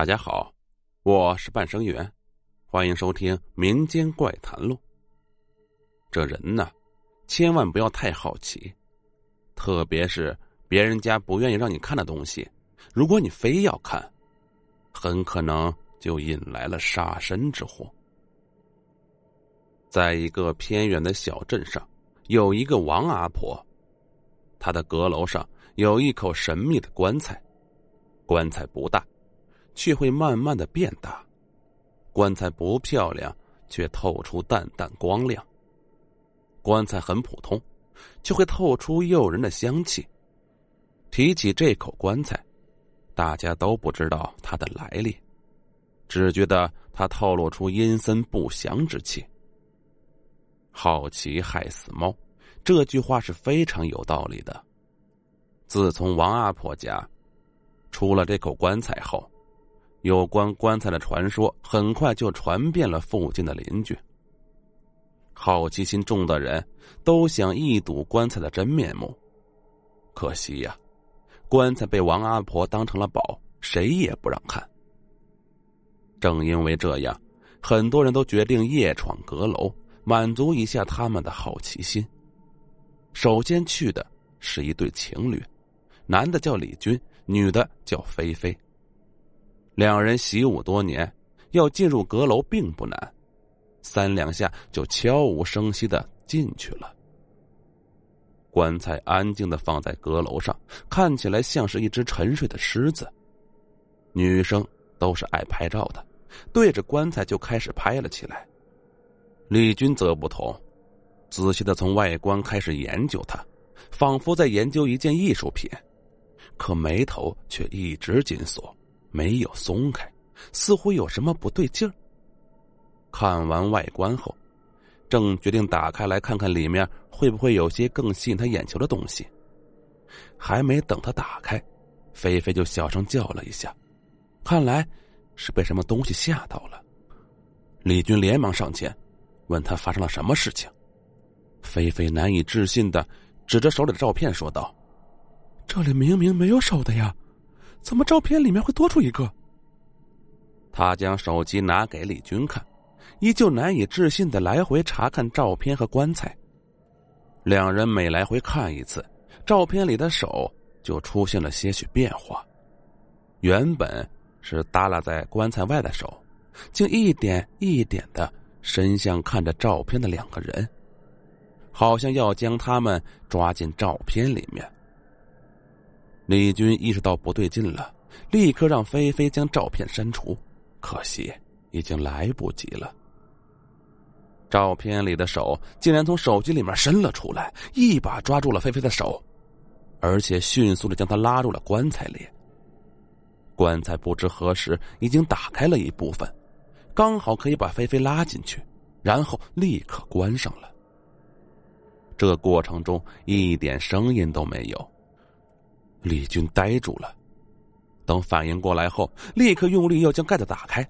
大家好，我是半生缘，欢迎收听《民间怪谈录》。这人呢，千万不要太好奇，特别是别人家不愿意让你看的东西，如果你非要看，很可能就引来了杀身之祸。在一个偏远的小镇上，有一个王阿婆，她的阁楼上有一口神秘的棺材，棺材不大。却会慢慢的变大，棺材不漂亮，却透出淡淡光亮。棺材很普通，却会透出诱人的香气。提起这口棺材，大家都不知道它的来历，只觉得它透露出阴森不祥之气。好奇害死猫，这句话是非常有道理的。自从王阿婆家出了这口棺材后，有关棺材的传说很快就传遍了附近的邻居。好奇心重的人都想一睹棺材的真面目，可惜呀，棺材被王阿婆当成了宝，谁也不让看。正因为这样，很多人都决定夜闯阁楼，满足一下他们的好奇心。首先去的是一对情侣，男的叫李军，女的叫菲菲。两人习武多年，要进入阁楼并不难，三两下就悄无声息的进去了。棺材安静的放在阁楼上，看起来像是一只沉睡的狮子。女生都是爱拍照的，对着棺材就开始拍了起来。李军则不同，仔细的从外观开始研究它，仿佛在研究一件艺术品，可眉头却一直紧锁。没有松开，似乎有什么不对劲儿。看完外观后，正决定打开来看看里面会不会有些更吸引他眼球的东西。还没等他打开，菲菲就小声叫了一下，看来是被什么东西吓到了。李军连忙上前，问他发生了什么事情。菲菲难以置信的指着手里的照片说道：“这里明明没有手的呀！”怎么照片里面会多出一个？他将手机拿给李军看，依旧难以置信的来回查看照片和棺材。两人每来回看一次，照片里的手就出现了些许变化。原本是耷拉在棺材外的手，竟一点一点的伸向看着照片的两个人，好像要将他们抓进照片里面。李军意识到不对劲了，立刻让菲菲将照片删除，可惜已经来不及了。照片里的手竟然从手机里面伸了出来，一把抓住了菲菲的手，而且迅速的将她拉入了棺材里。棺材不知何时已经打开了一部分，刚好可以把菲菲拉进去，然后立刻关上了。这过程中一点声音都没有。李军呆住了，等反应过来后，立刻用力要将盖子打开，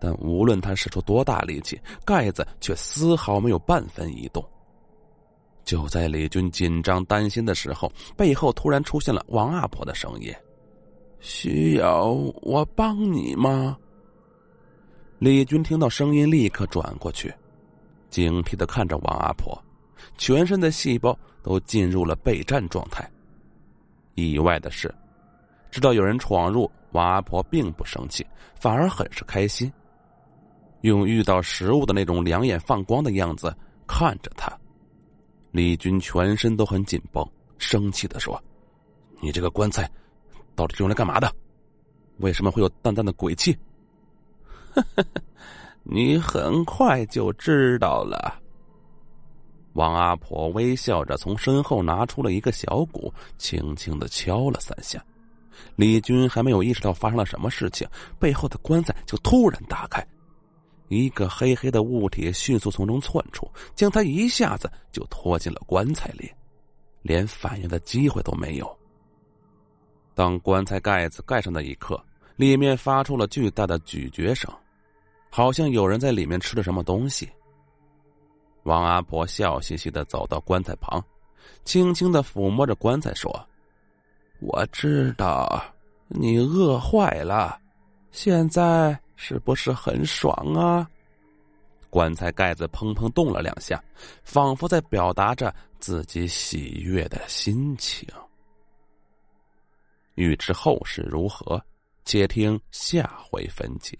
但无论他使出多大力气，盖子却丝毫没有半分移动。就在李军紧张担心的时候，背后突然出现了王阿婆的声音：“需要我帮你吗？”李军听到声音，立刻转过去，警惕的看着王阿婆，全身的细胞都进入了备战状态。意外的是，知道有人闯入，王阿婆并不生气，反而很是开心，用遇到食物的那种两眼放光的样子看着他。李军全身都很紧绷，生气的说：“你这个棺材到底是用来干嘛的？为什么会有淡淡的鬼气？” 你很快就知道了。王阿婆微笑着从身后拿出了一个小鼓，轻轻的敲了三下。李军还没有意识到发生了什么事情，背后的棺材就突然打开，一个黑黑的物体迅速从中窜出，将他一下子就拖进了棺材里，连反应的机会都没有。当棺材盖子盖上的一刻，里面发出了巨大的咀嚼声，好像有人在里面吃了什么东西。王阿婆笑嘻嘻的走到棺材旁，轻轻的抚摸着棺材，说：“我知道你饿坏了，现在是不是很爽啊？棺材盖子砰砰动了两下，仿佛在表达着自己喜悦的心情。欲知后事如何，且听下回分解。